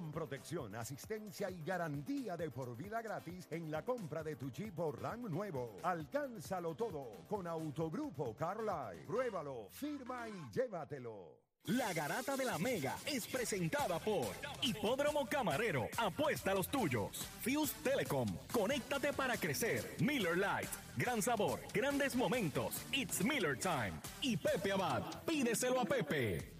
Con protección, asistencia y garantía de por vida gratis en la compra de tu Jeep o RAM nuevo. Alcánzalo todo con Autogrupo Carline. Pruébalo, firma y llévatelo. La Garata de la Mega es presentada por Hipódromo Camarero. Apuesta a los tuyos. Fuse Telecom. Conéctate para crecer. Miller Lite. Gran sabor. Grandes momentos. It's Miller Time. Y Pepe Abad. Pídeselo a Pepe.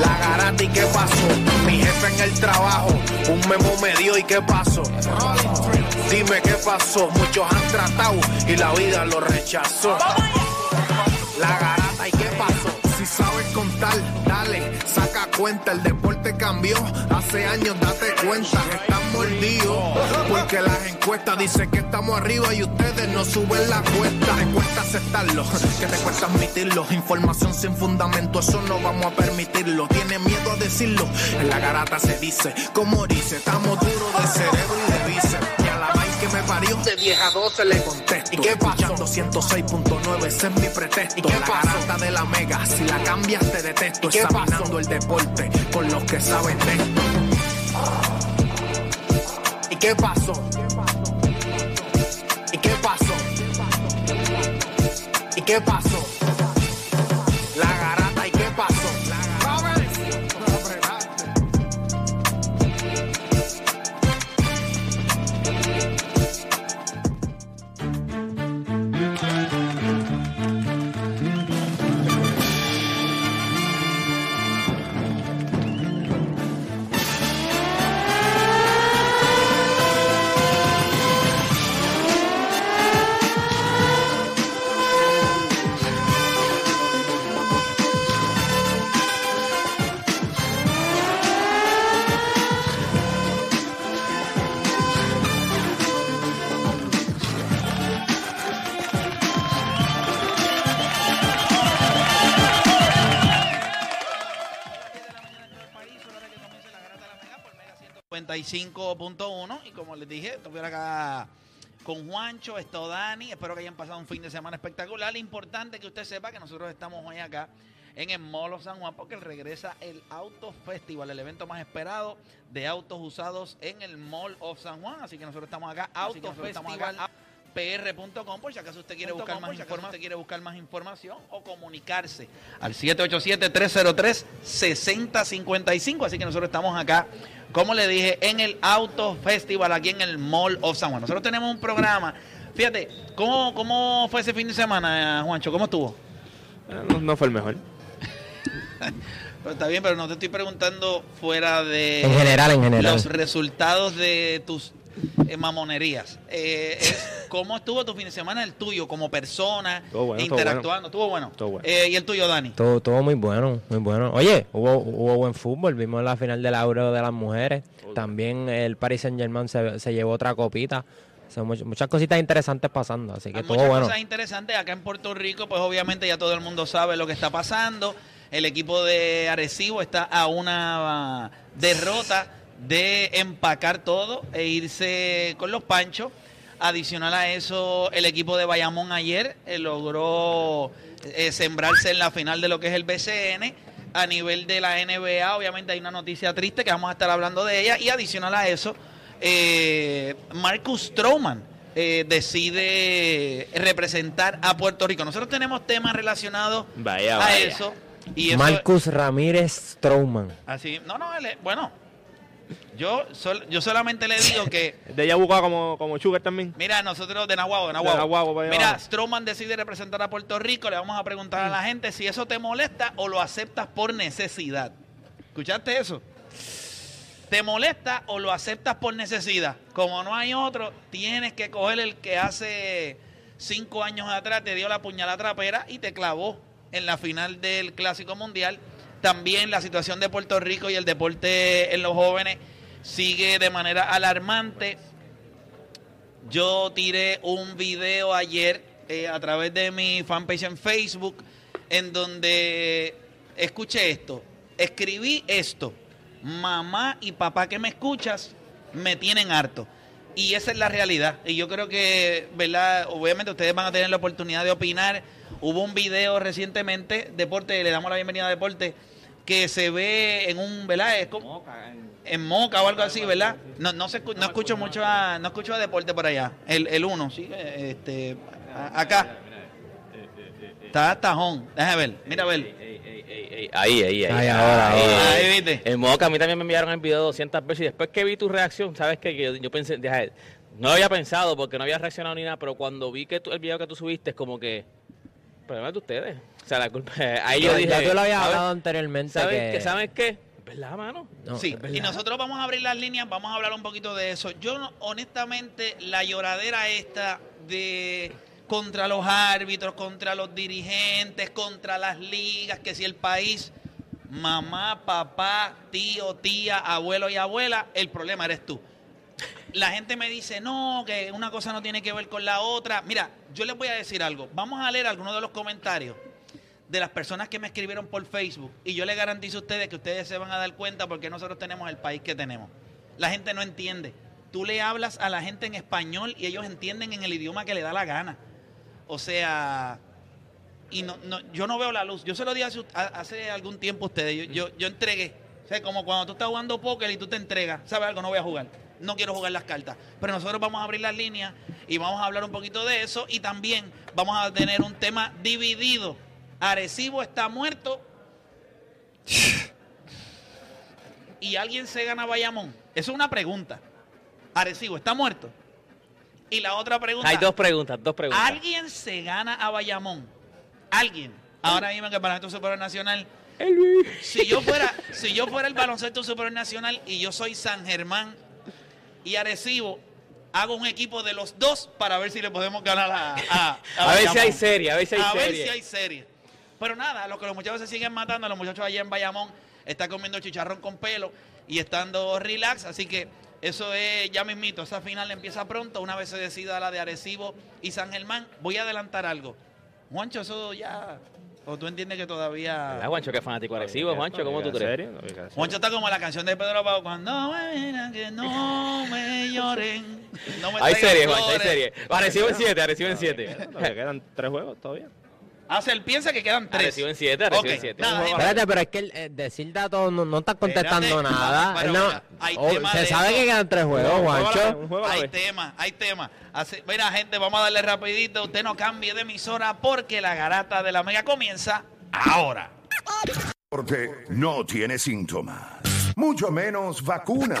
La garata y qué pasó, mi jefe en el trabajo, un memo me dio y qué pasó. Dime qué pasó, muchos han tratado y la vida lo rechazó. La garata y qué pasó, si sabes contar, dale, saca cuenta, el deporte cambió, hace años date cuenta, están mordidos, porque las encuestas dicen que estamos arriba y ustedes no suben la cuesta, aceptarlo, que te cuesta admitirlo, información sin fundamento, eso no vamos a permitirlo, tiene miedo a decirlo, en la garata se dice, como dice, estamos duros de cerebro y de bíceps, y a la vaina que me parió, de 10 a 12 le contesto, ¿y qué pasó? 106.9, ese es mi pretexto, ¿y qué la garata de la mega, si la cambias te detesto, examinando el deporte con los que saben de esto. ¿Y qué pasó? Qué pasó? 95.1 y como les dije, estuviera acá con Juancho, esto Dani, espero que hayan pasado un fin de semana espectacular. Importante que usted sepa que nosotros estamos hoy acá en el Molo San Juan porque regresa el Auto Festival, el evento más esperado de autos usados en el Mall of San Juan. Así que nosotros estamos acá, Auto Festival. pr.com por si acaso usted quiere buscar más información, usted quiere buscar más información o comunicarse al 787-303-6055. Así que nosotros estamos acá, como le dije, en el Auto Festival aquí en el Mall of San Juan. Nosotros tenemos un programa. Fíjate, ¿cómo, cómo fue ese fin de semana, Juancho? ¿Cómo estuvo? No, no fue el mejor. Pero está bien, pero no te estoy preguntando fuera de En general, en general. los resultados de tus eh, mamonerías. Eh, es ¿Cómo estuvo tu fin de semana, el tuyo, como persona, bueno, interactuando? ¿Estuvo bueno? Estuvo bueno. Eh, ¿Y el tuyo, Dani? Todo, todo muy bueno, muy bueno. Oye, hubo, hubo buen fútbol, vimos la final del Euro de las mujeres. También el Paris Saint Germain se, se llevó otra copita. Son much- muchas cositas interesantes pasando, así que Hay todo muchas bueno. cosas interesantes. Acá en Puerto Rico, pues obviamente ya todo el mundo sabe lo que está pasando. El equipo de Arecibo está a una derrota de empacar todo e irse con los panchos. Adicional a eso, el equipo de Bayamón ayer eh, logró eh, sembrarse en la final de lo que es el BCN. A nivel de la NBA, obviamente hay una noticia triste que vamos a estar hablando de ella. Y adicional a eso, eh, Marcus Stroman eh, decide representar a Puerto Rico. Nosotros tenemos temas relacionados Vaya, a vaya. eso. Y eso Marcus Ramírez Strowman. Así, no, no, él es- bueno, yo, sol- yo solamente le digo que, De ella buscaba como, como Sugar también. mira, nosotros de Nahuabo, de Nahuabo, De Nahuabo para allá mira. Stroman decide representar a Puerto Rico, le vamos a preguntar a la gente si eso te molesta o lo aceptas por necesidad. ¿Escuchaste eso? ¿Te molesta o lo aceptas por necesidad? Como no hay otro, tienes que coger el que hace cinco años atrás te dio la puñalada trapera y te clavó en la final del Clásico Mundial. También la situación de Puerto Rico y el deporte en los jóvenes sigue de manera alarmante. Yo tiré un video ayer eh, a través de mi fanpage en Facebook en donde escuché esto, escribí esto, mamá y papá que me escuchas me tienen harto. Y esa es la realidad. Y yo creo que, ¿verdad? Obviamente ustedes van a tener la oportunidad de opinar. Hubo un video recientemente, Deporte, le damos la bienvenida a Deporte, que se ve en un, ¿verdad? Es como en Moca o algo así, ¿verdad? No, no, se, no escucho mucho a, no escucho a Deporte por allá. El, el uno, sí, este, a- acá. Está tajón. Déjame ver, mira a ver. Ahí, ahí, ahí. Ahí, ahora, ahora. Ahí, ¿viste? En Moca a mí también me enviaron el video 200 veces y después que vi tu reacción, ¿sabes qué? Que yo, yo pensé, deja, no lo había pensado porque no había reaccionado ni nada, pero cuando vi que tú- el video que tú subiste es como que, problema es de ustedes. O sea, la culpa, ahí yo Ya- dije, ya tú lo habías ¿sabes? hablado anteriormente. ¿Sabes que- qué? ¿Sabes qué? Es verdad, mano. No, Sí, verdad. y nosotros vamos a abrir las líneas, vamos a hablar un poquito de eso. Yo, no- honestamente, la lloradera esta de contra los árbitros, contra los dirigentes, contra las ligas, que si el país, mamá, papá, tío, tía, abuelo y abuela, el problema eres tú. La gente me dice, no, que una cosa no tiene que ver con la otra. Mira, yo les voy a decir algo. Vamos a leer algunos de los comentarios de las personas que me escribieron por Facebook y yo les garantizo a ustedes que ustedes se van a dar cuenta porque nosotros tenemos el país que tenemos. La gente no entiende. Tú le hablas a la gente en español y ellos entienden en el idioma que le da la gana. O sea, y no, no- yo no veo la luz. Yo se lo dije hace, hace algún tiempo a ustedes. Yo, yo, yo entregué. Sea, como cuando tú estás jugando póker y tú te entregas. ¿Sabes algo? No voy a jugar. No quiero jugar las cartas. Pero nosotros vamos a abrir las líneas y vamos a hablar un poquito de eso. Y también vamos a tener un tema dividido. Arecibo está muerto. Y alguien se gana Bayamón. Eso es una pregunta. Arecibo está muerto. Y la otra pregunta. Hay dos preguntas, dos preguntas. ¿Alguien se gana a Bayamón? ¿Alguien? Ahora mismo en el baloncesto superior nacional. Si yo fuera, si yo fuera el baloncesto superior nacional y yo soy San Germán y Arecibo, hago un equipo de los dos para ver si le podemos ganar a, a, A ver si hay serie, a ver si hay A ver serie. si hay serie. Pero nada, lo que los muchachos se siguen matando, los muchachos allá en Bayamón están comiendo chicharrón con pelo y estando relax, así que eso es ya mismito, esa final empieza pronto, una vez se decida la de Arecibo y San Germán, voy a adelantar algo. Juancho, eso ya, o tú entiendes que todavía... ¿Verdad, Juancho? ¿Qué fanático agresivo, Juancho? ¿Cómo tú crees? Juancho está como la canción de Pedro Pau, cuando me miran que no me lloren. No me Hay serie, Juancho, hay flores. serie. Arecibo en 7, Arecibo en 7. Todavía quedan tres juegos todavía. Ah, se él piensa que quedan tres. Arecibo en 7, Arecibo Ok, en 7. nada, gente. Espérate, pero es que el, eh, decir datos no, no está contestando Espérate, nada. no- mira, hay oh, tema se sabe eso. que quedan tres juegos, Juancho. un juego Hay tema, hay tema. Así- mira, gente, vamos a darle rapidito. Usted no cambie de emisora porque la garata de la mega comienza ahora. Porque no tiene síntomas, mucho menos vacuna.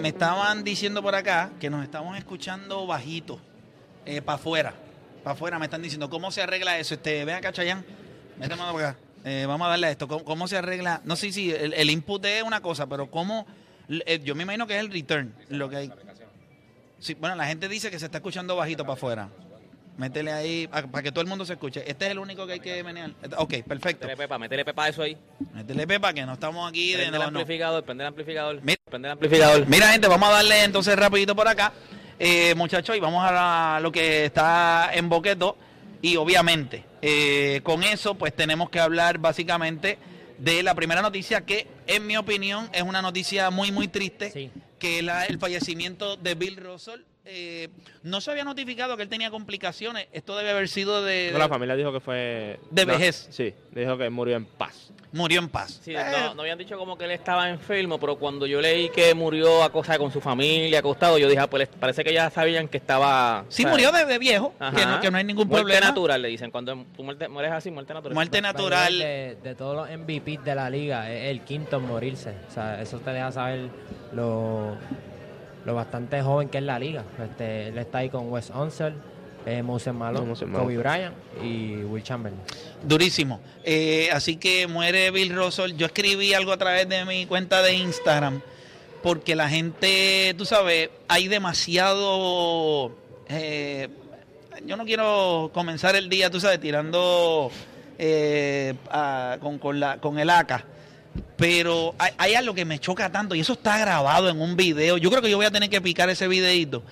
me estaban diciendo por acá que nos estamos escuchando bajito, para afuera, para afuera. Me están diciendo cómo se arregla eso. Este, ven acá, Chayán, vete mano acá. Eh, vamos a darle a esto. ¿Cómo, se arregla? No sé si el, el input es una cosa, pero cómo, eh, yo me imagino que es el return, lo que hay. Sí, bueno, la gente dice que se está escuchando bajito para afuera. Métele ahí para que todo el mundo se escuche. Este es el único que hay que menear. Ok, perfecto. Métele pepa, métele pepa a eso ahí. Métele pepa que no estamos aquí de Prende el no, no. amplificador, prende el amplificador. Mira. Prende el amplificador. Mira, gente, vamos a darle entonces rapidito por acá, eh, muchachos, y vamos a la- lo que está en Boqueto. Y obviamente, eh, con eso, pues tenemos que hablar básicamente de la primera noticia, que en mi opinión es una noticia muy, muy triste, Sí. que es la- el fallecimiento de Bill Russell. Eh, no se había notificado que él tenía complicaciones. Esto debe haber sido de... No, la familia dijo que fue... De no, vejez. Sí, dijo que murió en paz. Murió en paz. Sí, Eh, no, no habían dicho como que él estaba enfermo, pero cuando yo leí que murió acostado con su familia, acostado, yo dije, ah, pues parece que ya sabían que estaba... sí, murió de, de viejo, que no, que no hay ningún muerte problema. natural, le dicen. Cuando tú muerte- mueres así, muerte natural. Muerte natural. De, de todos los MVP de la liga, es el quinto en morirse. O sea, eso te deja saber lo, lo bastante joven que es la liga. Este, él está ahí con Wes Unseld, eh, Moses Malone, Moses Malone. Kobe Bryant y Will Chamberlain. Durísimo. Eh, así que muere Bill Russell. Yo escribí algo a través de mi cuenta de Instagram porque la gente, tú sabes, hay demasiado... eh, yo no quiero comenzar el día, tú sabes, tirando eh, a- con, con la, con el AK. Pero hay, hay algo que me choca tanto y eso está grabado en un video. Yo creo que yo voy a tener que picar ese videito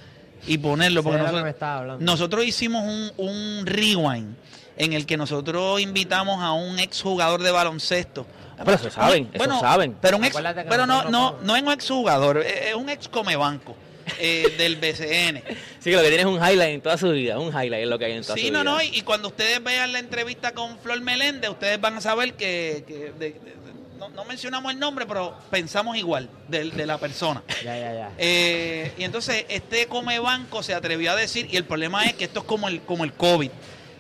y ponerlo. Porque nosotros- me estaba hablando. nosotros hicimos un, un rewind en el que nosotros invitamos a un exjugador de baloncesto. Pero eso saben, eso saben. Pero, un ex, pero no, no, no es un exjugador, es es un ex comebanco eh, del BCN. Sí, que lo que tiene es un highlight en toda su vida. Un highlight es lo que hay en toda Sí, su no, vida. no, y, y cuando ustedes vean la entrevista con Flor Meléndez, ustedes van a saber que, que de- de- de- no, no mencionamos el nombre, pero pensamos igual de, de la persona. Ya, ya, ya. Eh, y entonces este come banco se atrevió a decir, y el problema es que esto es como el, como el COVID,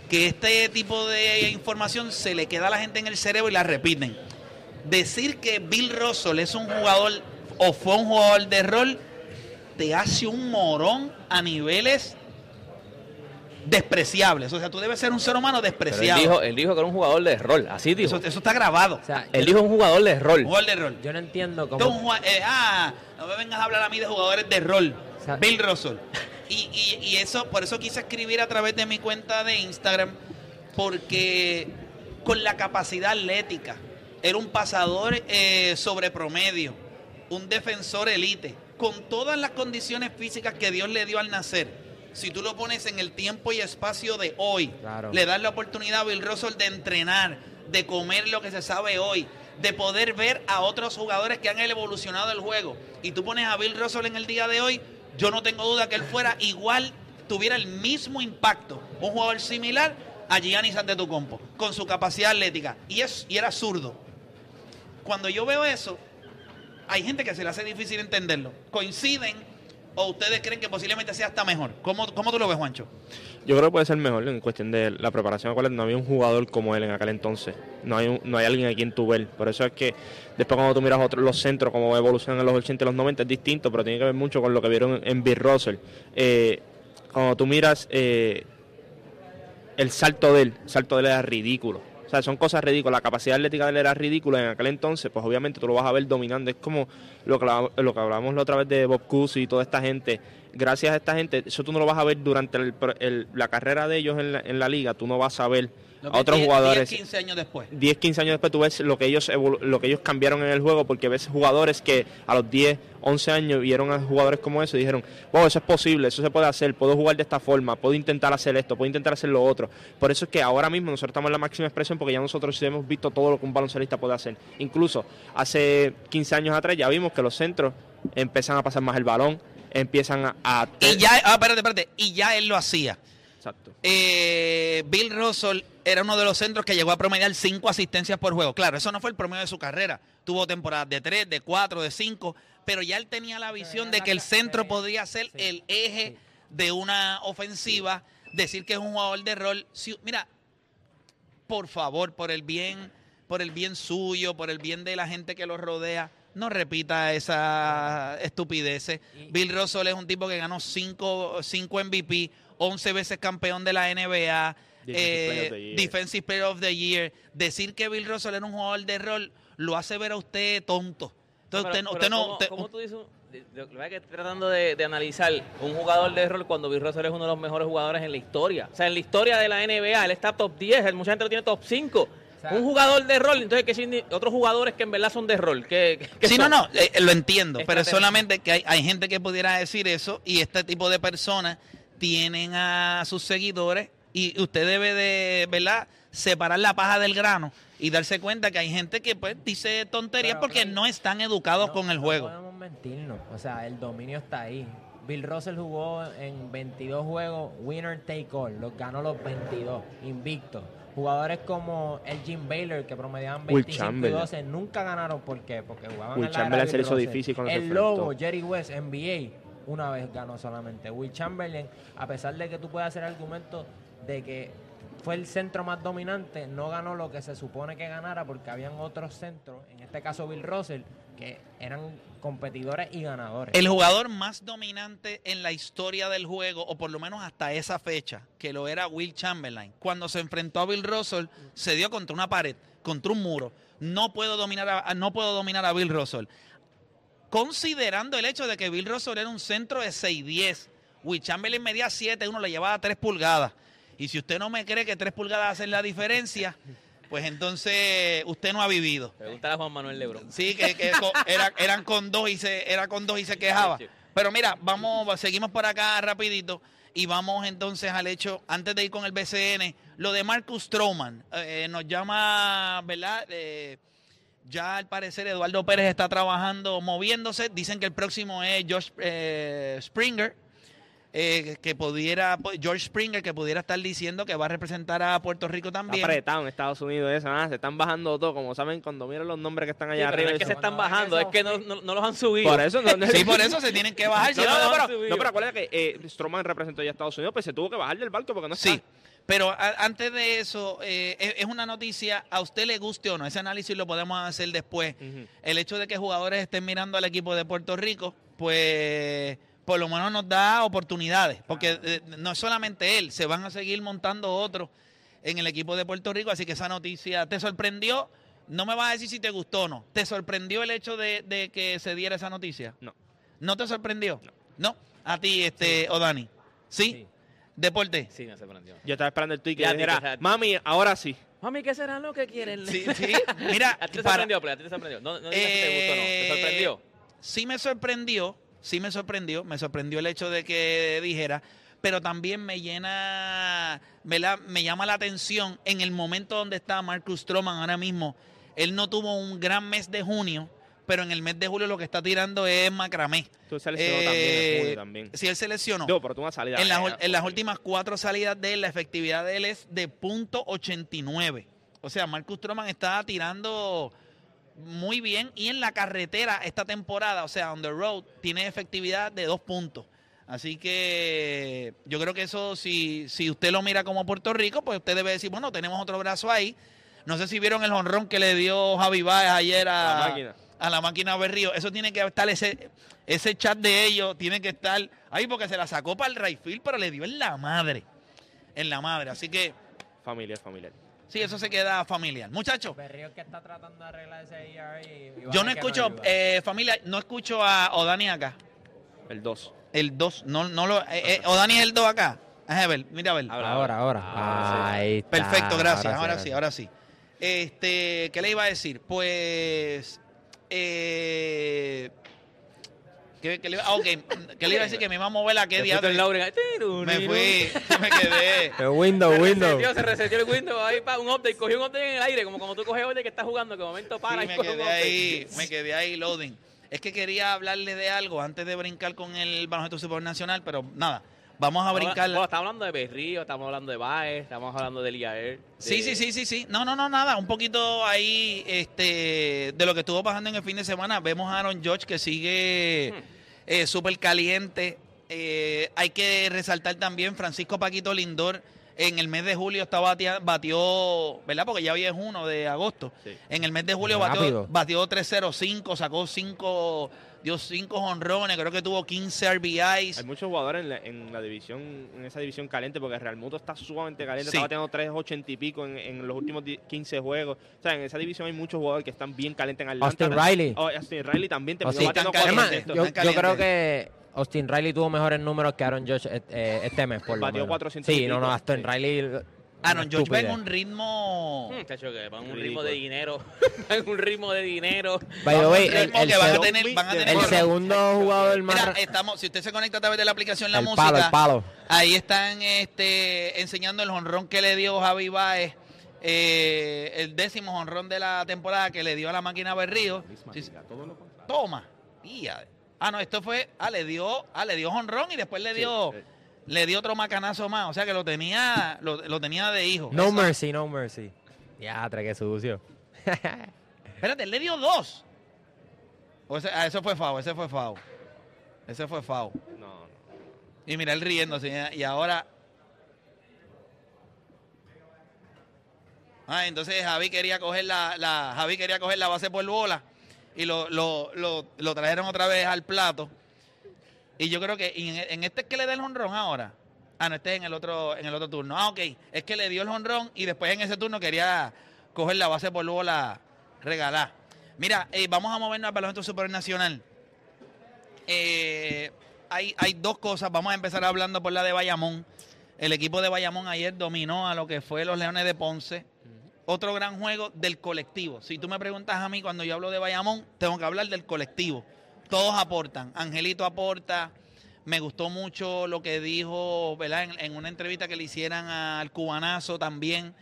que este tipo de información se le queda a la gente en el cerebro y la repiten. Decir que Bill Russell es un jugador o fue un jugador de rol te hace un morón a niveles despreciables. O sea, tú debes ser un ser humano Pero él despreciable. dijo, él dijo que era un jugador de rol. Así dijo. eso, eso está grabado. O sea, Él dijo un jugador de rol. Un jugador de rol. yo no entiendo cómo... eh, ah, no me vengas a hablar a mí de jugadores de rol. O sea- Bill Russell. Y, y- y eso, por eso quise escribir a través de mi cuenta de Instagram, porque con la capacidad atlética, era un pasador eh, sobre promedio, un defensor elite, con todas las condiciones físicas que Dios le dio al nacer. Si tú lo pones en el tiempo y espacio de hoy, Claro. le das la oportunidad a Bill Russell de entrenar, de comer lo que se sabe hoy, de poder ver a otros jugadores que han evolucionado el juego. Y tú pones a Bill Russell en el día de hoy, yo no tengo duda que él fuera igual, tuviera el mismo impacto, un jugador similar a Giannis Antetokounmpo, con su capacidad atlética. Y, es, y era zurdo. Cuando yo veo eso, hay gente que se le hace difícil entenderlo. ¿Coinciden o ustedes creen que posiblemente sea hasta mejor? ¿Cómo, cómo tú lo ves, Juancho? Yo creo que puede ser mejor en cuestión de la preparación. No había un jugador como él en aquel entonces. No hay, no hay alguien a quien tú ver. Por eso es que después cuando tú miras los centros, como evolucionan en los 80 y los 90, es distinto, pero tiene que ver mucho con lo que vieron en, en Bill Russell. Eh, cuando tú miras eh, el salto de él, el salto de él era ridículo. O sea, son cosas ridículas. La capacidad atlética de él era ridícula en aquel entonces, pues obviamente tú lo vas a ver dominando. Es como lo que, lo hablamos la otra vez de Bob Cousy y toda esta gente. Gracias a esta gente, eso tú no lo vas a ver durante el- el- la carrera de ellos en la, en la liga. Tú no vas a ver Lo a otros 10, jugadores. 10, 15 años después. 10, 15 años después tú ves lo que ellos lo que ellos cambiaron en el juego porque ves jugadores que a los 10, 11 años vieron a jugadores como eso y dijeron, wow, eso es posible, eso se puede hacer, puedo jugar de esta forma, puedo intentar hacer esto, puedo intentar hacer lo otro. Por eso es que ahora mismo nosotros estamos en la máxima expresión porque ya nosotros hemos visto todo lo que un baloncelista puede hacer. Incluso hace 15 años atrás ya vimos que los centros empiezan a pasar más el balón, empiezan a... Y ya, ah, espérate, espérate, y ya él lo hacía. Exacto. Eh, Bill Russell era uno de los centros que llegó a promediar cinco asistencias por juego. Claro, eso no fue el promedio de su carrera. Tuvo temporadas de tres, de cuatro, de cinco, pero ya él tenía la visión de que el centro podría ser el eje de una ofensiva, decir que es un jugador de rol. Si- mira, por favor, por el bien, por el bien suyo, por el bien de la gente que lo rodea, no repita esa estupideces. Bill Russell es un tipo que ganó cinco, cinco MVP, 11 veces campeón de la NBA, Defensive Player of the eh, Year. Defensive Player of the Year. Decir que Bill Russell era un jugador de rol lo hace ver a usted tonto. Entonces, usted, no- usted no... ¿cómo, usted- cómo tú dices? Lo que estoy tratando de, de analizar un jugador de rol cuando Bill Russell es uno de los mejores jugadores en la historia. O sea, en la historia de la NBA, él está top 10, el- mucha gente lo tiene top 5. Sea- un jugador de rol, entonces que sin- otros jugadores que en verdad son de rol. Que, que Sí, no, son? no, eh, lo entiendo, pero solamente que hay, hay gente que pudiera decir eso y este tipo de personas tienen a sus seguidores y usted debe de, ¿verdad?, separar la paja del grano y darse cuenta que hay gente que pues dice tonterías Pero, porque no están educados No- con el no juego. podemos mentirnos. O sea, el dominio está ahí. Bill Russell jugó en 22 juegos, winner take all. Los ganó los 22, invicto. Jugadores como el Jim Baylor, que promediaban Will 25 y Chamberlain. 12, nunca ganaron. ¿Por qué? Porque jugaban Will en la Chamberlain se hizo difícil cuando El. Lobo, Jerry West, NBA, una vez ganó solamente. Will Chamberlain, a pesar de que tú puedas hacer argumentos de que fue el centro más dominante, no ganó lo que se supone que ganara porque habían otros centros, en este caso Bill Russell, que eran competidores y ganadores. El jugador más dominante en la historia del juego, o por lo menos hasta esa fecha, que lo era Will Chamberlain, cuando se enfrentó a Bill Russell, se dio contra una pared, contra un muro. No puedo dominar a, no puedo dominar a Bill Russell. Considerando el hecho de que Bill Russell era un centro de 6'10, Will Chamberlain medía 7, uno le llevaba 3 pulgadas. Y si usted no me cree que 3 pulgadas hacen la diferencia, pues entonces usted no ha vivido. Pregúntale a Juan Manuel Lebron. Sí, que, que co- era- eran con dos y se, era con dos y se quejaba. Pero mira, vamos, seguimos por acá rapidito y vamos entonces al hecho, antes de ir con el BCN, lo de Marcus Stroman. Eh, nos llama, ¿verdad? Eh, ya al parecer Eduardo Pérez está trabajando, moviéndose. Dicen que el próximo es Josh eh, Springer. Eh, que pudiera, George Springer, que pudiera estar diciendo que va a representar a Puerto Rico Está también. apretado en Estados Unidos eso, ah, se están bajando todo, como saben, cuando miran los nombres que están allá arriba. es que se están bajando, es que no, no, no los han subido. Por eso no, no- Sí, por eso se tienen que bajar. No, pero, no, pero acuérdate que eh, Stroman representó ya a Estados Unidos, pues se tuvo que bajar del barco porque no está. Sí, pero a- antes de eso, eh, es, es una noticia, a usted le guste o no, ese análisis lo podemos hacer después. El hecho de que jugadores estén mirando al equipo de Puerto Rico, pues por lo menos nos da oportunidades, porque eh, no es solamente él, se van a seguir montando otros en el equipo de Puerto Rico, así que esa noticia te sorprendió. No me vas a decir si te gustó o no. ¿Te sorprendió el hecho de, de que se diera esa noticia? No. ¿No te sorprendió? No. ¿A ti, este, o Dani? ¿Sí? Sí. ¿Deporte? Sí, me sorprendió. Yo estaba esperando el tweet que dijera, mami, ahora sí. Mami, ¿qué será lo que quieren? Sí, sí. Mira, ¿A ti te para- sorprendió, Play? ¿A ti te sorprendió? No, no digas si te gustó o no. ¿Te Eh, sorprendió? sí me sorprendió, sí me sorprendió, me sorprendió el hecho de que dijera, pero también me llena, ¿verdad? me llama la atención en el momento donde está Marcus Stroman ahora mismo. Él no tuvo un gran mes de junio, pero en el mes de julio lo que está tirando es macramé. Tú se lesionó también en Eh, junio también. Si él se lesionó. Digo, pero tú una salida. En las, eh, últimas cuatro salidas de él, la efectividad de él es de punto .89. O sea, Marcus Stroman está tirando muy bien y en la carretera esta temporada, o sea, on the road, tiene efectividad de dos puntos. Así que yo creo que eso, si, si usted lo mira como Puerto Rico, pues usted debe decir, bueno, tenemos otro brazo ahí. No sé si vieron el honrón que le dio Javi Baez ayer a, la máquina. a la máquina Berrío. Eso tiene que estar, ese, ese chat de ellos tiene que estar ahí porque se la sacó para el right field, pero le dio en la madre. En la madre. Así que, Familiar, familiar. Sí, eso se queda familiar. Muchachos, Berrío que está tratando de arreglar ese ERA y, y yo no escucho, ayuda. eh, familia, no escucho a Odani acá. El 2. El 2, no, no lo. Eh, eh, Odani es el 2 acá. A ver, mira a ver. Habla, Ahora, ahora. Ah, sí. Ahí está. Perfecto, gracias. Ahora, sí, ahora ahora sí. Este, ¿qué le iba a decir? Pues. Eh, ¿qué, qué le, iba- ah, ¿qué le iba a decir? Que me iba a mover a qué Te día. tiru, Me fui, me quedé. El window, Se window. se reseteó el window ahí para un update. Cogió un update en el aire, como cuando tú coges update que estás jugando, que de momento para Sí, y me quedé ahí, me quedé ahí loading. Es que quería hablarle de algo antes de brincar con el baloncesto supernacional, pero nada, vamos a brincar. Bueno, estamos hablando de Berrío, estamos hablando de Baez, estamos hablando de Liaer. Sí, sí, sí, sí, sí. No, no, no, nada. Un poquito ahí este, de lo que estuvo pasando en el fin de semana. Vemos a Aaron George que sigue eh, súper caliente. Eh, hay que resaltar también Francisco Paquito Lindor. En el mes de julio estaba batea- batió, ¿verdad? Porque ya hoy es 1 de agosto. Sí. En el mes de julio batió, batió 305, sacó 5, dio 5 honrones, creo que tuvo 15 RBIs. Hay muchos jugadores en la, en la división, en esa división caliente, porque Real Muto está sumamente caliente. Sí. Estaba teniendo 3.80 y pico en, en los últimos di- 15 juegos. O sea, en esa división hay muchos jugadores que están bien calientes en Atlanta. Austin Riley. Oh, Austin Riley también Están calientes, 400. yo, están yo creo que Austin Riley tuvo mejores números que Aaron Josh eh, eh, este mes, por lo Batió menos. 400 y Sí, no, no. Austin Sí. Riley... Aaron George va en un ritmo... Mm, chacho, que van un ritmo de dinero. van un ritmo de dinero. By the way, un el, van a tener, van a tener el segundo jugador más... Mira, ra- estamos, si usted se conecta a través de la aplicación La el Música, palo, el palo. ahí están este, enseñando el honrón que le dio Javi Baez, eh, el décimo honrón de la temporada que le dio a la máquina Berrío. Toma. Ia. Ah, no, esto fue, ah, le dio, ah, le dio honrón y después le dio, eh. Le dio otro macanazo más. O sea que lo tenía, lo, lo tenía de hijo. No Eso- mercy, no mercy. Ya, trae que sucio. Espérate, él le dio dos. O ese- ah, eso fue FAO, ese fue FAO. Ese fue FAO. No, no. Y mira él riéndose. Y ahora. Ah, entonces Javi quería coger la, la- Javi quería coger la base por bola. y lo, lo, lo, lo trajeron otra vez al plato. Y yo creo que en, este es que le da el honrón ahora. Ah, no, este es en el otro, en el otro turno. Ah, ok. Es que le dio el honrón y después en ese turno quería coger la base por luego la regalar. Mira, eh, vamos a movernos al baloncesto supernacional. Eh, hay, hay dos cosas. Vamos a empezar hablando por la de Bayamón. El equipo de Bayamón ayer dominó a lo que fue los Leones de Ponce. Otro gran juego del colectivo. Si tú me preguntas a mí cuando yo hablo de Bayamón, tengo que hablar del colectivo. Todos aportan. Angelito aporta. Me gustó mucho lo que dijo, ¿verdad? En, en una entrevista que le hicieran al cubanazo también.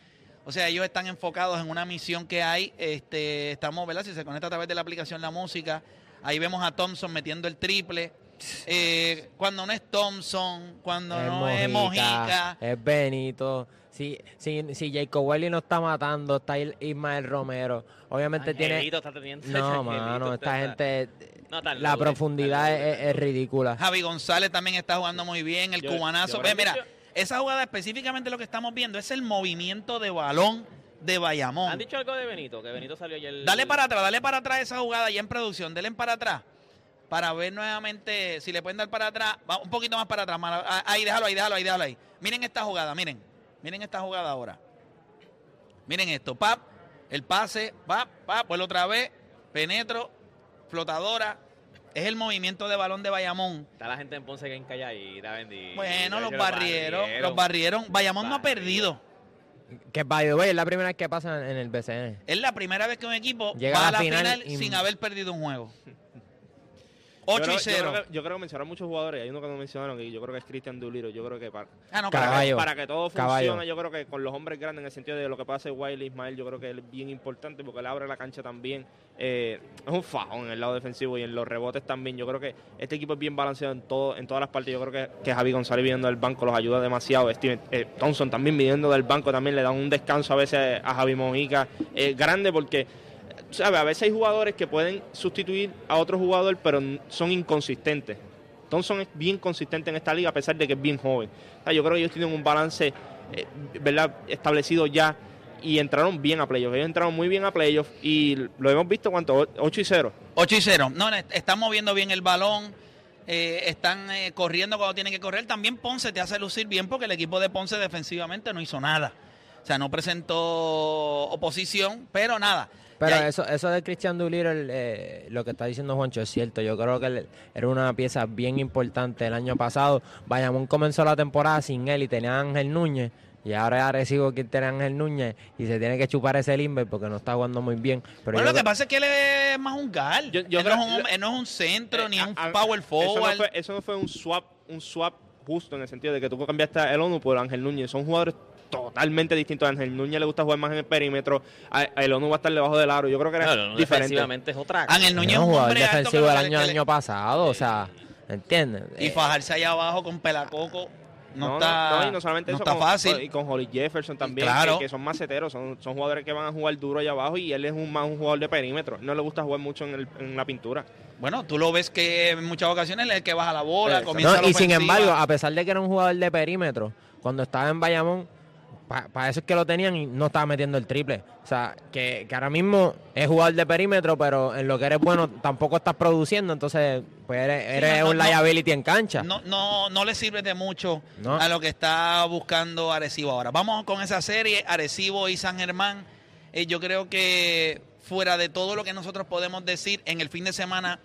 O sea, ellos están enfocados en una misión que hay. Este, estamos, ¿verdad? Si se conecta a través de la aplicación La Música, ahí vemos a Thompson metiendo el triple. Eh, cuando no es Thompson, cuando no es Mojica. Es Benito. Si, si, si Jacob Welly no está matando, está Ismael Romero. Obviamente Angelito tiene. está teniendo- No, mano, esta está- gente. No, tan La profundidad es, es ridícula. Javi González también está jugando muy bien, el Yo- cubanazo. yo Ve, mira, yo- esa jugada específicamente lo que estamos viendo es el movimiento de balón de Bayamón. ¿Han dicho algo de Benito? Que Benito salió ayer. Dale para atrás, dale para atrás esa jugada ya en producción, denle para atrás. Para ver nuevamente si le pueden dar para atrás, va un poquito más para atrás. ah, Ahí, déjalo ahí, déjalo ahí, déjalo ahí. Miren esta jugada, miren. Miren esta jugada ahora. Miren esto, pap, el pase, pap, pap, vuelvo otra vez, penetro, flotadora. Es el movimiento de balón de Bayamón. Está la gente en Ponce que en calladita, bendito. Bueno, los barrieron, los barrieron. Bayamón no ha perdido. Que by the way, es la primera vez que pasa en el BCN. Es la primera vez que un equipo Llega va a la la final final, y- sin haber perdido un juego. Yo 8 creo- y yo 0. creo que- Yo creo que mencionaron muchos jugadores. Hay uno que no mencionaron y yo creo que es Cristian Duliro. Yo creo que para, Ah, no, Caballo. caballo. para que todo funcione, Caballo. yo creo que con los hombres grandes, en el sentido de lo que pasa Wiley Ismael, yo creo que él es bien importante porque él abre la cancha también. Eh, es un fajón en el lado defensivo y en los rebotes también. Yo creo que este equipo es bien balanceado en todo en todas las partes. Yo creo que, que Javi González viniendo del banco los ayuda demasiado. Steven eh, Thompson también viniendo del banco también le da un descanso a veces a Javi Mojica. eh, grande porque ¿sabe? A veces hay jugadores que pueden sustituir a otro jugador, pero son inconsistentes. Thompson es bien consistente en esta liga, a pesar de que es bien joven. Yo creo que ellos tienen un balance eh, ¿verdad? establecido ya y entraron bien a playoffs. Ellos entraron muy bien a playoffs y lo hemos visto, ¿cuánto? 8 y 0. 8 y 0. No, no, están moviendo bien el balón. eh, están eh, corriendo cuando tienen que correr. También Ponce te hace lucir bien porque el equipo de Ponce defensivamente no hizo nada. O sea, no presentó oposición, pero nada. Pero eso, eso de Christian Doolittle, eh, lo que está diciendo Juancho es cierto. Yo creo que él era una pieza bien importante el año pasado. Bayamón comenzó la temporada sin él y tenía a Ángel Núñez. Y ahora es Arecibo quien tiene a Ángel Núñez y se tiene que chupar ese limber porque no está jugando muy bien. Pero bueno, lo que pasa es que él es más un gal. Yo- yo él, no es creo- un, él no es un centro ni Eh, un a- a- power Eso no, forward. fue, eso no fue un swap, un swap justo en el sentido de que tú cambiaste a el ONU por Ángel Núñez. Son jugadores totalmente distintos. A Ángel Núñez le gusta jugar más en el perímetro. El ONU va a estar debajo del aro. Yo creo que era No, no, diferente. es otra Ángel Núñez es no, un jugador hombre alto que defensivo del año, año pasado. O sea, ¿entiendes? y Eh, fajarse allá abajo con Pelacoco no, No, está, no, no, y no solamente no eso, está con- fácil. Y con Holly Jefferson también, Claro. que, que son maceteros, son, son jugadores que van a jugar duro allá abajo y él es un, más un jugador de perímetro. No le gusta jugar mucho en, el- en la pintura. Bueno, tú lo ves que en muchas ocasiones él es el que baja la bola, comienza No, la y sin embargo, a pesar de que era un jugador de perímetro, cuando estaba en Bayamón, para eso es que lo tenían y no estaba metiendo el triple. O sea, que, que ahora mismo es jugador de perímetro, pero en lo que eres bueno tampoco estás produciendo, entonces pues eres, no, un no. liability en cancha. no, no, no le sirve de mucho a lo que está buscando Arecibo ahora. Vamos con esa serie, Arecibo y San Germán. Eh, yo creo que fuera de todo lo que nosotros podemos decir en el fin de semana,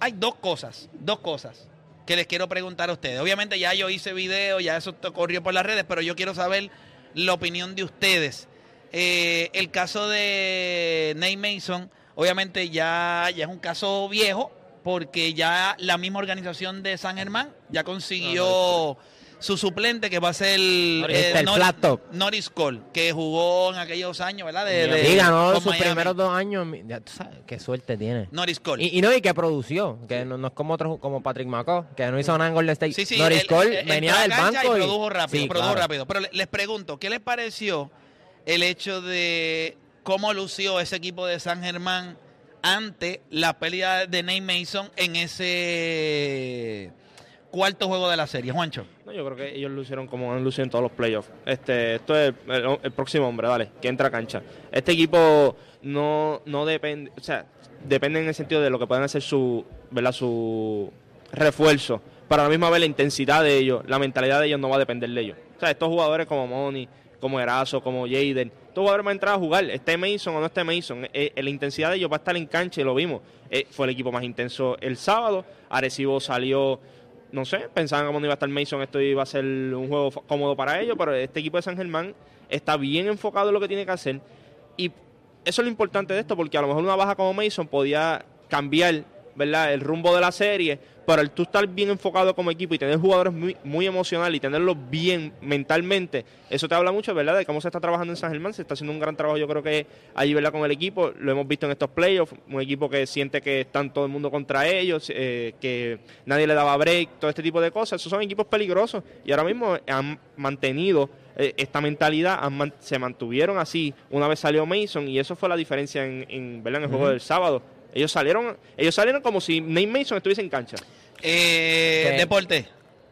hay dos cosas, dos cosas que les quiero preguntar a ustedes. Obviamente ya yo hice video, ya eso corrió por las redes, pero yo quiero saber la opinión de ustedes. Eh, el caso de Nate Mason, obviamente ya, ya es un caso viejo, porque ya la misma organización de San Germán ya consiguió su suplente, que va a ser Este, el Nor- flat top. Norris Cole, que jugó en aquellos años, ¿verdad? De, de- Sí, ganó sus Miami. primeros dos años. Ya tú sabes, qué suerte tiene. Norris Cole. Y, y no, y que produció, que no, no es como otros, como Patrick McCaw, que no hizo nada en Golden State. Sí, sí, Norris Cole venía del banco y produjo rápido, produjo claro. rápido. Pero le- les pregunto, ¿qué les pareció el hecho de cómo lució ese equipo de San Germán ante la pérdida de Nate Mason en ese cuarto juego de la serie. Juancho. No, yo creo que ellos lucieron como han lucido en todos los playoffs. Este, esto es el, próximo hombre, dale, que entra a cancha. Este equipo no, no depende, o sea, depende en el sentido de lo que puedan hacer su, ¿verdad? su refuerzo. Pero a la misma vez la intensidad de ellos, la mentalidad de ellos no va a depender de ellos. O sea, estos jugadores como Money, como Erazo, como Jaden, estos jugadores van a entrar a jugar, esté Mason o no esté Mason, eh, eh, la intensidad de ellos va a estar en cancha y lo vimos. Eh, fue el equipo más intenso el sábado, Arecibo salió no sé, pensaban cómo no iba a estar Mason, esto iba a ser un juego cómodo para ellos, pero este equipo de San Germán está bien enfocado en lo que tiene que hacer. Y eso es lo importante de esto, porque a lo mejor una baja como Mason podía cambiar ¿verdad? el rumbo de la serie, pero el tú estar bien enfocado como equipo y tener jugadores muy, muy emocionales y tenerlos bien mentalmente, eso te habla mucho ¿verdad? de cómo se está trabajando en San Germán, se está haciendo un gran trabajo yo creo que allí ¿verdad? con el equipo, lo hemos visto en estos playoffs, un equipo que siente que están todo el mundo contra ellos, eh, que nadie le daba break, todo este tipo de cosas, esos son equipos peligrosos y ahora mismo han mantenido eh, esta mentalidad, se mantuvieron así una vez salió Mason y eso fue la diferencia en, en, ¿verdad? en el juego del sábado. Ellos salieron, ellos salieron como si Nate Mason estuviese en cancha. Eh. Deporte.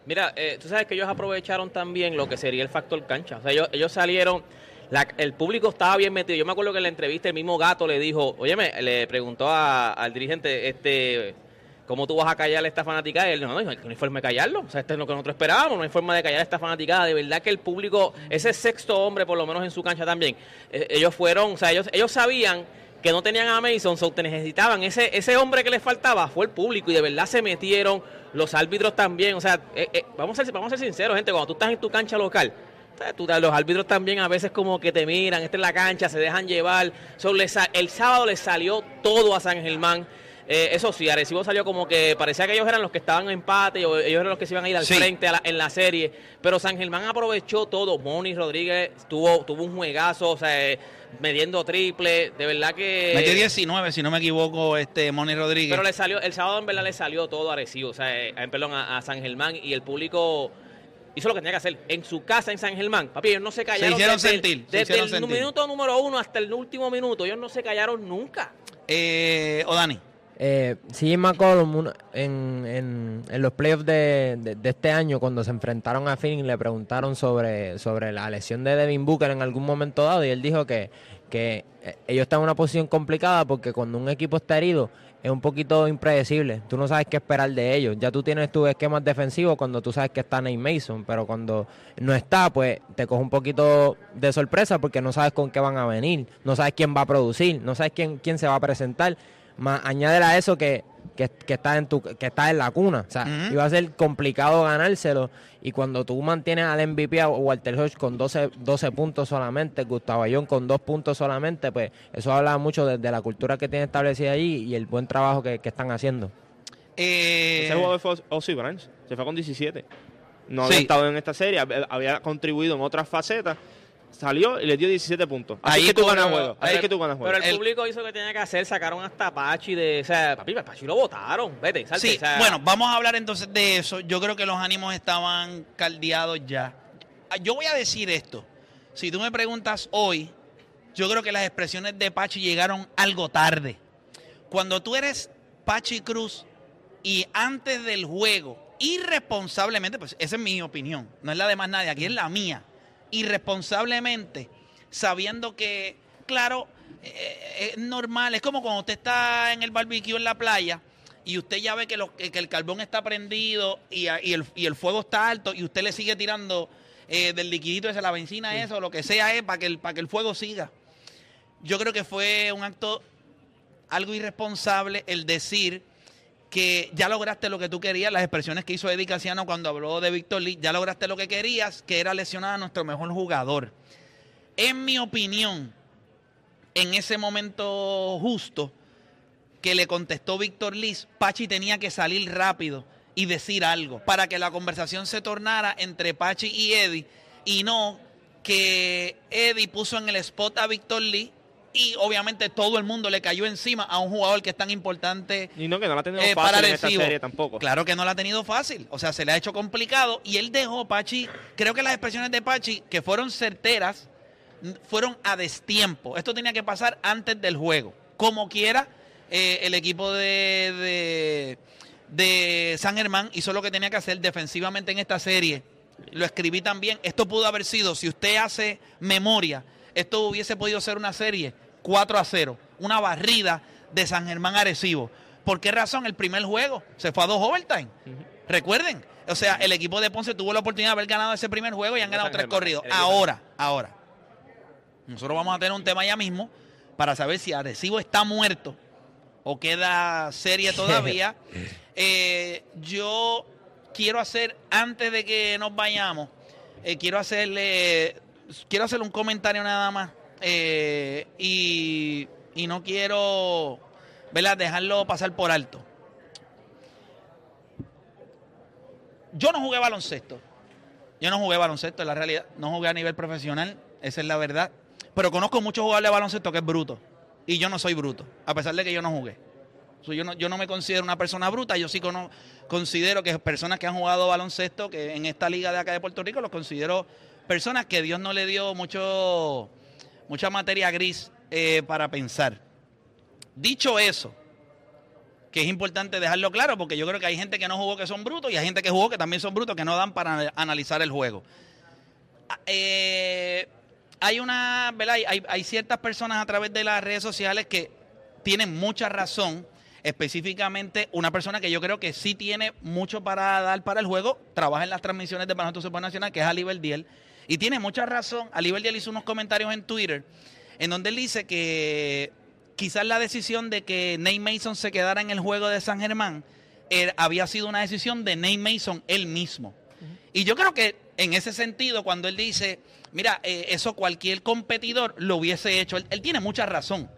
Mira, eh, tú sabes que ellos aprovecharon también lo que sería el factor cancha. O sea, ellos, ellos salieron, la- el público estaba bien metido. Yo me acuerdo que en la entrevista el mismo gato le dijo, óyeme, le preguntó a- al dirigente, este, ¿cómo tú vas a callar a esta fanaticada? Y él dijo, no, no hay forma de callarlo. O sea, esto es lo que nosotros esperábamos, no hay forma de callar a esta fanaticada. De verdad que el público, ese sexto hombre, por lo menos en su cancha también, eh, ellos fueron, o sea, ellos, ellos sabían que no tenían a Mason, so te necesitaban. Ese, ese hombre que les faltaba fue el público y de verdad se metieron, los árbitros también. O sea, eh, eh, vamos, a ser, vamos a ser sinceros, gente, cuando tú estás en tu cancha local, tú- los árbitros también a veces como que te miran, esta es la cancha, se dejan llevar. So, les sa- el sábado les salió todo a San Germán. Eh, eso sí, Arecibo salió como que parecía que ellos eran los que estaban en empate o ellos eran los que se iban a ir al Sí. frente a la- en la serie. Pero San Germán aprovechó todo. Moni Rodríguez tuvo, tuvo un juegazo, o sea, eh, mediendo triple. De verdad que. Metió 19, si no me equivoco, este Moni Rodríguez. Pero le salió, el sábado en verdad le salió todo a Arecibo, o sea, eh, perdón, a, a San Germán y el público hizo lo que tenía que hacer. En su casa en San Germán, papi, ellos no se callaron. hicieron desde sentir, se desde el minuto número uno hasta el último minuto, ellos no se callaron nunca. Eh, o Dani. Eh, sí, McCollum en, en, en los playoffs de, este año, cuando se enfrentaron a Phoenix, le preguntaron sobre, sobre la lesión de Devin Booker en algún momento dado y él dijo que, que eh, ellos están en una posición complicada porque cuando un equipo está herido es un poquito impredecible. Tú no sabes qué esperar de ellos. Ya tú tienes tus esquemas defensivos cuando tú sabes que está Nate Mason, pero cuando no está, pues te coge un poquito de sorpresa porque no sabes con qué van a venir, no sabes quién va a producir, no sabes quién, quién se va a presentar. Más añádele a eso que, que, que está en tu, que está en la cuna. O sea, iba a ser complicado ganárselo. Y cuando tú mantienes al MVP a Walter Hodge con 12, 12 puntos solamente, Gustavo Ayón con 2 puntos solamente, pues eso habla mucho de, de la cultura que tiene establecida allí y el buen trabajo que, que están haciendo. Eh, Ese jugador fue Ozzy Branch, se fue con 17. No Sí. había estado en esta serie, hab- había contribuido en otras facetas. Salió y le dio 17 puntos. Así Ahí es que tú ganas juego. Así es que tú ganas Pero juego. el, El- público hizo lo que tenía que hacer, sacaron hasta Pachi de. O sea, papi, Pachi lo votaron. Vete, salte. Sí, o sea, bueno, vamos a hablar entonces de eso. Yo creo que los ánimos estaban caldeados ya. Ah, Yo voy a decir esto. Si tú me preguntas hoy, yo creo que las expresiones de Pachi llegaron algo tarde. Cuando tú eres Pachi Cruz y antes del juego, irresponsablemente, pues esa es mi opinión, no es la de más nadie, aquí es la mía, irresponsablemente, sabiendo que, claro, eh, es normal, es como cuando usted está en el barbecue en la playa y usted ya ve que, lo- que el carbón está prendido y, el, y el fuego está alto y usted le sigue tirando eh, del liquidito ese, la benzina, eso, lo que sea, es para que, el, para que el fuego siga. Yo creo que fue un acto algo irresponsable el decir que ya lograste lo que tú querías, las expresiones que hizo Eddie Casiano cuando habló de Víctor Lee, ya lograste lo que querías, que era lesionar a nuestro mejor jugador. En mi opinión, en ese momento justo que le contestó Víctor Liz, Pachi tenía que salir rápido y decir algo para que la conversación se tornara entre Pachi y Eddie y no que Eddie puso en el spot a Víctor Lee y obviamente todo el mundo le cayó encima a un jugador que es tan importante Y no, que no la ha tenido eh, fácil para en esta serie tampoco. Claro que no la ha tenido fácil. O sea, se le ha hecho complicado. Y él dejó, Pachi, creo que las expresiones de Pachi, que fueron certeras, fueron a destiempo. Esto tenía que pasar antes del juego. Como quiera, eh, el equipo de, de, de San Germán hizo lo que tenía que hacer defensivamente en esta serie. Lo escribí también. Esto pudo haber sido, si usted hace memoria, esto hubiese podido ser una serie 4 a 0, una barrida de San Germán Arecibo. ¿Por qué razón? El primer juego se fue a dos overtime. Recuerden, o sea, el equipo de Ponce tuvo la oportunidad de haber ganado ese primer juego y han ganado tres corridos. Ahora, ahora. Nosotros vamos a tener un tema ya mismo para saber si Arecibo está muerto o queda serie todavía. Eh, yo quiero hacer, antes de que nos vayamos, eh, quiero hacerle, quiero hacerle un comentario nada más. eh, y, no quiero, ¿verdad? Dejarlo pasar por alto. Yo no jugué baloncesto. Yo no jugué baloncesto, en la realidad. No jugué a nivel profesional, esa es la verdad. Pero conozco muchos jugadores de baloncesto que es bruto. Y yo no soy bruto, a pesar de que yo no jugué. Yo, no, yo no me considero una persona bruta, yo sí cono- considero que personas que han jugado baloncesto, que en esta liga de acá de Puerto Rico, los considero personas que Dios no le dio mucho, mucha materia gris eh, para pensar. Dicho eso, que es importante dejarlo claro, porque yo creo que hay gente que no jugó que son brutos y hay gente que jugó que también son brutos, que no dan para analizar el juego. Ah, eh, hay una, ¿verdad? Hay- Hay, ciertas personas a través de las redes sociales que tienen mucha razón, específicamente una persona que yo creo que sí tiene mucho para dar para el juego, trabaja en las transmisiones de Baloncesto Supernacional, que es Ali Diel, y tiene mucha razón. Ali Diel hizo unos comentarios en Twitter en donde él dice que quizás la decisión de que Nate Mason se quedara en el juego de San Germán eh, había sido una decisión de Nate Mason él mismo. Y yo creo que en ese sentido, cuando él dice, mira, eh, eso cualquier competidor lo hubiese hecho, él, él tiene mucha razón.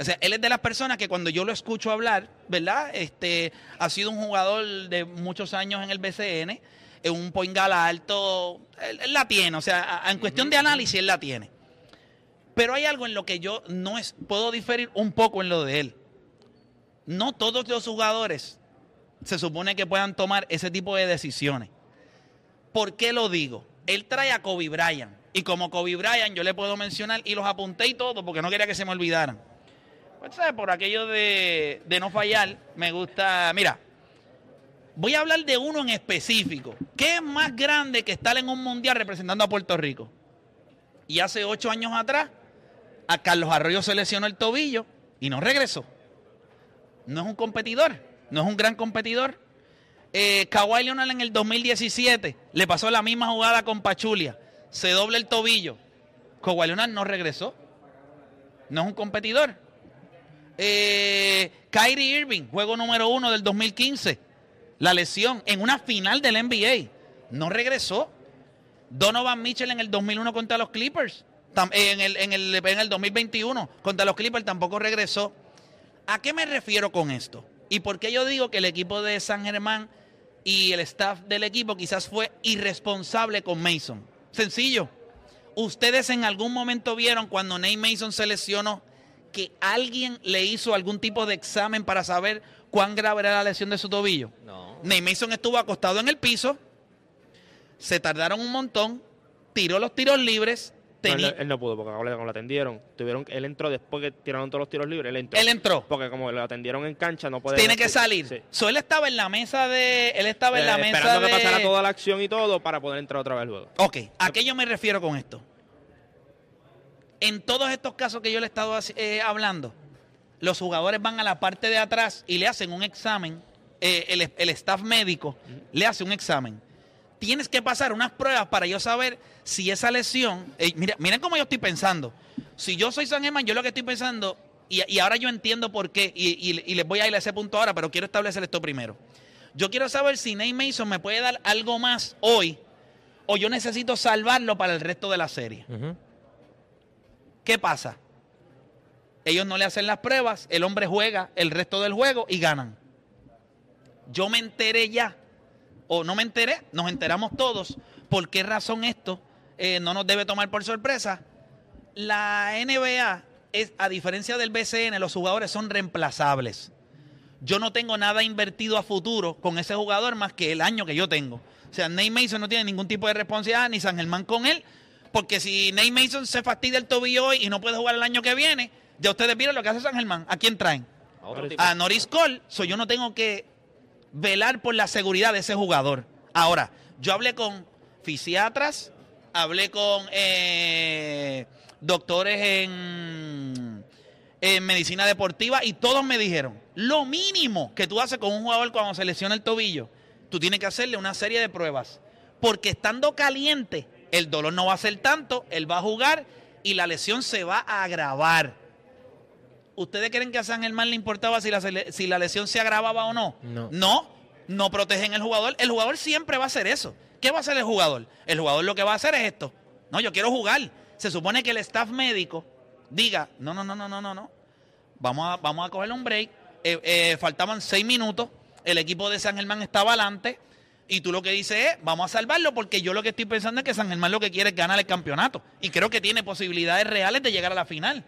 O sea, él es de las personas que cuando yo lo escucho hablar, ¿verdad? Este, ha sido un jugador de muchos años en el BCN, un point alto, él, él la tiene, o sea, en cuestión de análisis él la tiene. Pero hay algo en lo que yo no es, puedo diferir un poco en lo de él. No todos los jugadores se supone que puedan tomar ese tipo de decisiones. ¿Por qué lo digo? Él trae a Kobe Bryant. Y como Kobe Bryant yo le puedo mencionar y los apunté y todo porque no quería que se me olvidaran. Pues, ¿sabes? Por aquello de, de no fallar, me gusta. Mira, voy a hablar de uno en específico. ¿Qué es más grande que estar en un mundial representando a Puerto Rico? Y hace ocho años atrás, a Carlos Arroyo se lesionó el tobillo y no regresó. No es un competidor, no es un gran competidor. Eh, Kawhi Leonard en el 2017 le pasó la misma jugada con Pachulia. Se dobla el tobillo. Kawhi Leonard no regresó. No es un competidor. Eh, Kyrie Irving, juego número uno del 2015. La lesión en una final del NBA. No regresó. Donovan Mitchell en el 2001 contra los Clippers. Eh, en, el, en, el, en el 2021 contra los Clippers tampoco regresó. ¿A qué me refiero con esto? ¿Y por qué yo digo que el equipo de San Germán y el staff del equipo quizás fue irresponsable con Mason? Sencillo. Ustedes en algún momento vieron cuando Nate Mason se lesionó que alguien le hizo algún tipo de examen para saber cuán grave era la lesión de su tobillo. No. Nate Mason estuvo acostado en el piso, se tardaron un montón, tiró los tiros libres, No, él, no pudo, porque como lo atendieron, tuvieron, él entró después que tiraron todos los tiros libres, él entró. él entró. Porque como lo atendieron en cancha, no puede... Tiene que salir. Sí. So, él estaba en la mesa de. Él estaba en la Eh, mesa esperando de. que pasara toda la acción y todo para poder entrar otra vez luego. Ok, ¿a qué yo me refiero con esto? En todos estos casos que yo le he estado eh, hablando, los jugadores van a la parte de atrás y le hacen un examen. eh, el, el staff médico le hace un examen. Tienes que pasar unas pruebas para yo saber si esa lesión. eh, mira, miren cómo yo estoy pensando. Si yo soy San Germán, yo lo que estoy pensando, y, y ahora yo entiendo por qué, y, y- y les voy a ir a ese punto ahora, pero quiero establecer esto primero. Yo quiero saber si Nate Mason me puede dar algo más hoy o yo necesito salvarlo para el resto de la serie. ¿Qué pasa? Ellos no le hacen las pruebas, el hombre juega el resto del juego y ganan. Yo me enteré ya, o no me enteré, nos enteramos todos. ¿Por qué razón esto eh, no nos debe tomar por sorpresa? La NBA, es, a diferencia del BCN, los jugadores son reemplazables. Yo no tengo nada invertido a futuro con ese jugador más que el año que yo tengo. O sea, Nate Mason no tiene ningún tipo de responsabilidad, ni San Germán con él, porque si Nate Mason se fastidia el tobillo hoy y no puede jugar el año que viene, ya ustedes vieron lo que hace San Germán. ¿A quién traen? A. A Norris Cole. So, yo no tengo que velar por la seguridad de ese jugador. Ahora, yo hablé con fisiatras, hablé con eh, doctores en, en medicina deportiva y todos me dijeron, lo mínimo que tú haces con un jugador cuando se lesiona el tobillo, tú tienes que hacerle una serie de pruebas. Porque estando caliente, el dolor no va a ser tanto, él va a jugar y la lesión se va a agravar. ¿Ustedes creen que a San Germán le importaba si la, si la lesión se agravaba o no? No. No, no protegen el jugador. El jugador siempre va a hacer eso. ¿Qué va a hacer el jugador? El jugador lo que va a hacer es esto. No, yo quiero jugar. Se supone que el staff médico diga, no, no, no, no, no, no, no. Vamos a, vamos a cogerle un break. Eh, eh, faltaban seis minutos. El equipo de San Germán estaba adelante. Y tú lo que dices es, vamos a salvarlo porque yo lo que estoy pensando es que San Germán lo que quiere es ganar el campeonato. Y creo que tiene posibilidades reales de llegar a la final.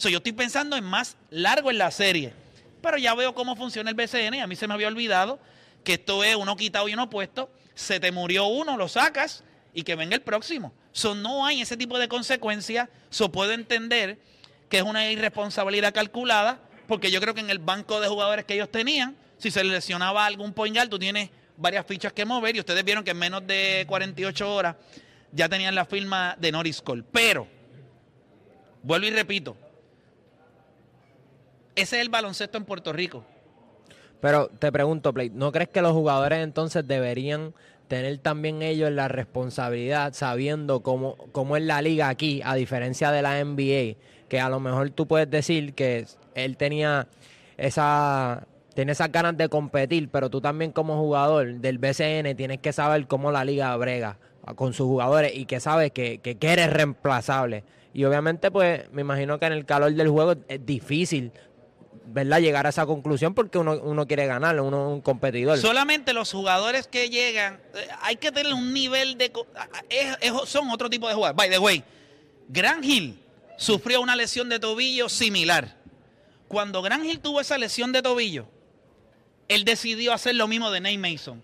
So, yo estoy pensando en más largo en la serie. Pero ya veo cómo funciona el BCN a mí se me había olvidado que esto es uno quitado y uno puesto. Se te murió uno, lo sacas y que venga el próximo. So, no hay ese tipo de consecuencias. So, puedo entender que es una irresponsabilidad calculada porque yo creo que en el banco de jugadores que ellos tenían, si se les lesionaba algún point tú tienes varias fichas que mover y ustedes vieron que en menos de 48 horas ya tenían la firma de Norris Cole. Pero, vuelvo y repito, ese es el baloncesto en Puerto Rico. Pero te pregunto, Play, ¿no crees que los jugadores entonces deberían tener también ellos la responsabilidad sabiendo cómo, cómo es la liga aquí, a diferencia de la NBA, que a lo mejor tú puedes decir que él tenía esa tiene esas ganas de competir, pero tú también como jugador del BCN tienes que saber cómo la liga brega con sus jugadores y que sabes que, que, que eres reemplazable. Y obviamente, pues, me imagino que en el calor del juego es difícil ¿verdad? llegar a esa conclusión porque uno, uno quiere ganar, uno es un competidor. Solamente los jugadores que llegan, eh, hay que tener un nivel de... es- es- son otro tipo de jugadores. By the way, Gran Hill sufrió una lesión de tobillo similar. Cuando Gran Hill tuvo esa lesión de tobillo, él decidió hacer lo mismo de Nate Mason.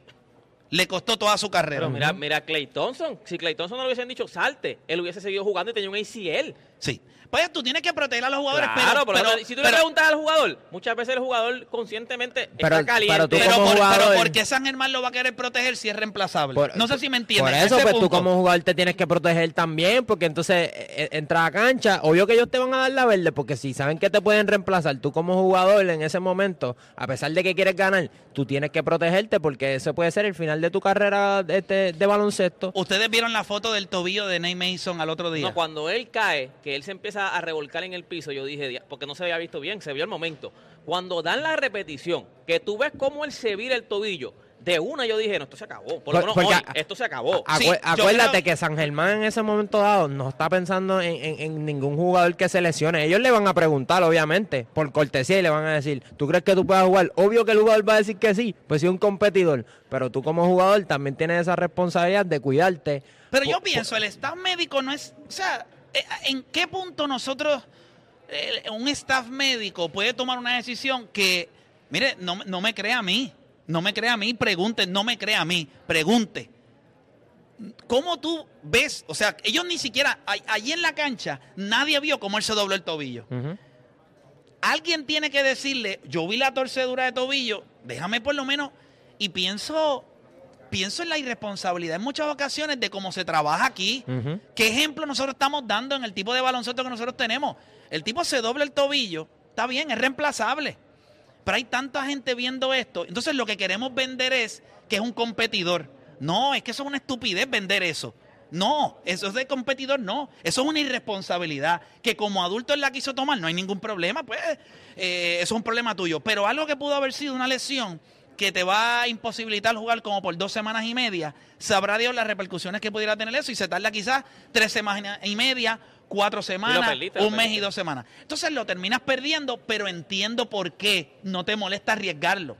Le costó toda su carrera. Pero mira, mira Clay Thompson. Si Clay Thompson no le hubiesen dicho salte, él hubiese seguido jugando y tenía un ACL. Sí. Pues tú tienes que proteger a los jugadores, Claro, pero, pero, pero- si tú pero- le preguntas al jugador, muchas veces el jugador conscientemente Pero- está caliente. pero tú pero como por, pero jugador- ¿por qué San Germán lo va a querer proteger si es reemplazable? Por- no sé si me entiendes. Por eso, pues tú como jugador te tienes que proteger también, porque entonces eh, eh, entra a cancha, obvio que ellos te van a dar la verde, porque si saben que te pueden reemplazar, tú como jugador en ese momento, a pesar de que quieres ganar, tú tienes que protegerte, porque ese puede ser el final de tu carrera de, de- de baloncesto. Ustedes vieron la foto del tobillo de Nate Mason al otro día. No, cuando él cae, que él se empieza a revolcar en el piso, yo dije, porque no se había visto bien, se vio el momento. Cuando dan la repetición, que tú ves cómo él se vira el tobillo, de una yo dije, no, esto se acabó. Por lo menos Porque hoy, a- esto se acabó. Sí, acuérdate creo- que San Germán en ese momento dado no está pensando en, en- en ningún jugador que se lesione. Ellos le van a preguntar, obviamente, por cortesía, y le van a decir, ¿tú crees que tú puedas jugar? Obvio que el jugador va a decir que sí, pues sí, un competidor. Pero tú como jugador también tienes esa responsabilidad de cuidarte. Pero yo pienso, el staff médico no es. O sea, ¿en qué punto nosotros, eh, un staff médico puede tomar una decisión que, mire, no, no me crea a mí, no me crea a mí, pregunte, no me crea a mí, pregunte. ¿Cómo tú ves? O sea, ellos ni siquiera, allí en la cancha, nadie vio cómo él se dobló el tobillo. Alguien tiene que decirle, yo vi la torcedura de tobillo, déjame por lo menos, y pienso, pienso en la irresponsabilidad en muchas ocasiones de cómo se trabaja aquí. ¿Qué ejemplo nosotros estamos dando en el tipo de baloncesto que nosotros tenemos? El tipo se dobla el tobillo, está bien, es reemplazable. Pero hay tanta gente viendo esto. Entonces lo que queremos vender es que es un competidor. No, es que eso es una estupidez vender eso. No, eso es de competidor, no. Eso es una irresponsabilidad. Que como adulto él la quiso tomar, no hay ningún problema, pues eh, eso es un problema tuyo. Pero algo que pudo haber sido una lesión que te va a imposibilitar jugar como por dos semanas y media, sabrá Dios las repercusiones que pudiera tener eso y se tarda quizás tres semanas y media, cuatro semanas, perdiste, un mes y dos semanas. Entonces lo terminas perdiendo, pero entiendo por qué no te molesta arriesgarlo.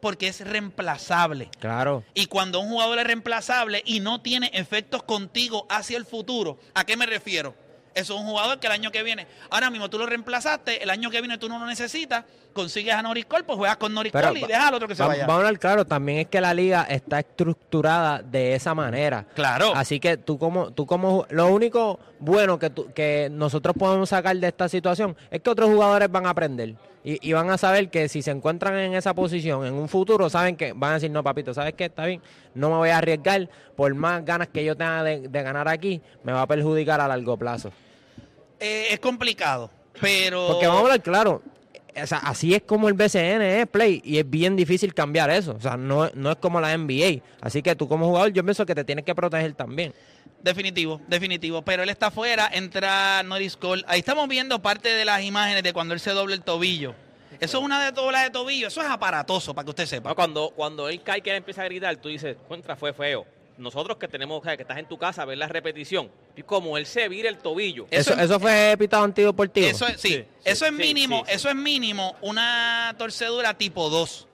Porque es reemplazable. Claro. Y cuando un jugador es reemplazable y no tiene efectos contigo hacia el futuro, ¿a qué me refiero? Eso es un jugador que el año que viene, ahora mismo tú lo reemplazaste, el año que viene tú no lo necesitas, consigues a Norris Cole, pues juegas con Norris Pero Cole y deja al otro que se Va- vaya. Vamos a hablar claro, también es que la liga está estructurada de esa manera. Claro. Así que tú como, tú como lo único bueno que, tú- que nosotros podemos sacar de esta situación es que otros jugadores van a aprender y, y van a saber que si se encuentran en esa posición en un futuro, saben que van a decir, no, papito, ¿sabes qué? Está bien, no me voy a arriesgar, por más ganas que yo tenga de, de ganar aquí, me va a perjudicar a largo plazo. Eh, es complicado, pero... Porque vamos a hablar claro. O sea, así es como el BCN es play y es bien difícil cambiar eso. O sea, no, no es como la NBA. Así que tú como jugador yo pienso que te tienes que proteger también. Definitivo, definitivo. Pero él está afuera, entra Norris Cole. Ahí estamos viendo parte de las imágenes de cuando él se dobla el tobillo. Eso es una de dobla de tobillo, eso es aparatoso, para que usted sepa. No, cuando, cuando él cae que él empieza a gritar, tú dices, contra, fue feo. Nosotros que tenemos, o sea, que estás en tu casa, ver la repetición, y como él se vira el tobillo. Eso Eso, es- eso fue pitado antideportivo. Eso es, sí, Sí, eso sí, es mínimo, sí, sí. eso es mínimo una torcedura tipo 2.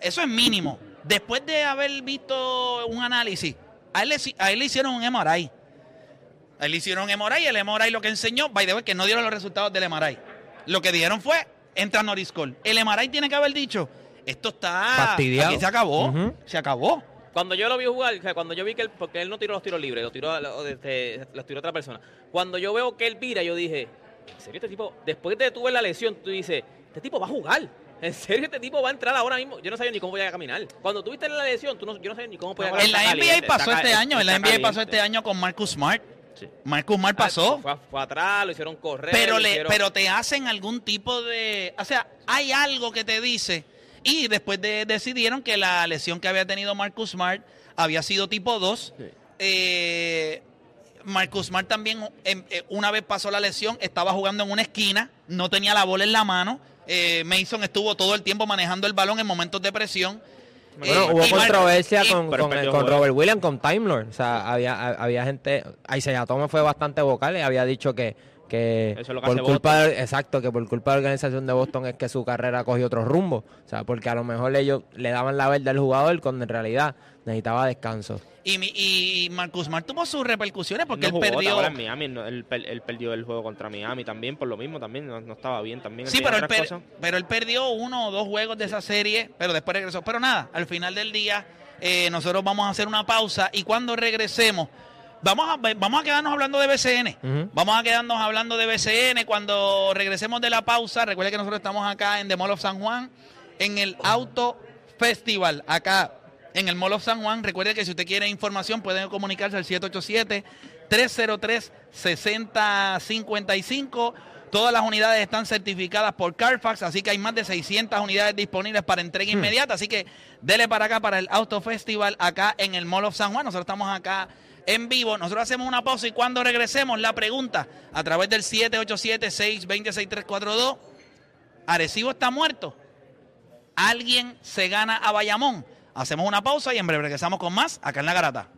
Eso es mínimo. Después de haber visto un análisis, a él, le, a él le hicieron un MRI. A él le hicieron un MRI y el MRI lo que enseñó, by the way, que no dieron los resultados del MRI. Lo que dieron fue, entra Norris Cole. El MRI tiene que haber dicho, esto está... Fastidiado. Aquí se acabó, se acabó. Cuando yo lo vi jugar, o sea, cuando yo vi que él, porque él no tiró los tiros libres, los tiró, los, este, los tiró otra persona. Cuando yo veo que él vira, yo dije, ¿en serio este tipo? Después de tuve la lesión, tú dices, este tipo va a jugar. ¿En serio este tipo va a entrar ahora mismo? Yo no sabía ni cómo podía caminar. Cuando tuviste la lesión, tú no, yo no sabía ni cómo podía En la NBA pasó este año, en la NBA pasó este año con Marcus Smart. Sí. Marcus Smart pasó. Fue, fue atrás, lo hicieron correr. pero le, hicieron- pero te hacen algún tipo de, o sea, hay algo que te dice y después de, decidieron que la lesión que había tenido Marcus Smart había sido tipo 2. Eh, Marcus Smart también em, eh, una vez pasó la lesión, estaba jugando en una esquina, no tenía la bola en la mano. Eh, Mason estuvo todo el tiempo manejando el balón en momentos de presión. Bueno, Eh, hubo controversia y- con, con, con. Robert Williams, con Time Lord. O sea, había, ha- había gente. Isaiah Thomas fue bastante vocal y había dicho que, que Eso es lo que por hace culpa de- exacto, que por culpa de la organización de Boston es que su carrera cogió otro rumbo. O sea, porque a lo mejor ellos le daban la verde al jugador cuando en realidad necesitaba descanso. Y, mi- y Marcus Smart tuvo sus repercusiones porque no él perdió. ahora en Miami, no, él, per- él perdió el juego contra Miami también, por lo mismo también, no, no estaba bien también. Sí, pero él, per- pero él perdió uno o dos juegos de esa serie, pero después regresó. Pero nada, al final del día eh, nosotros vamos a hacer una pausa y cuando regresemos vamos a, vamos a quedarnos hablando de BCN. Vamos a quedarnos hablando de BCN. Cuando regresemos de la pausa, recuerde que nosotros estamos acá en The Mall of San Juan, en el Auto Festival, acá en el Mall of San Juan. Recuerde que si usted quiere información puede comunicarse al 787-303-6055. Todas las unidades están certificadas por Carfax, así que hay más de 600 unidades disponibles para entrega inmediata. Así que dele para acá, para el Auto Festival, acá en el Mall of San Juan. Nosotros estamos acá en vivo. Nosotros hacemos una pausa y cuando regresemos, la pregunta a través del 787-620-6342. ¿Arecibo está muerto? ¿Alguien se gana a Bayamón? Hacemos una pausa y en breve regresamos con más acá en La Garata.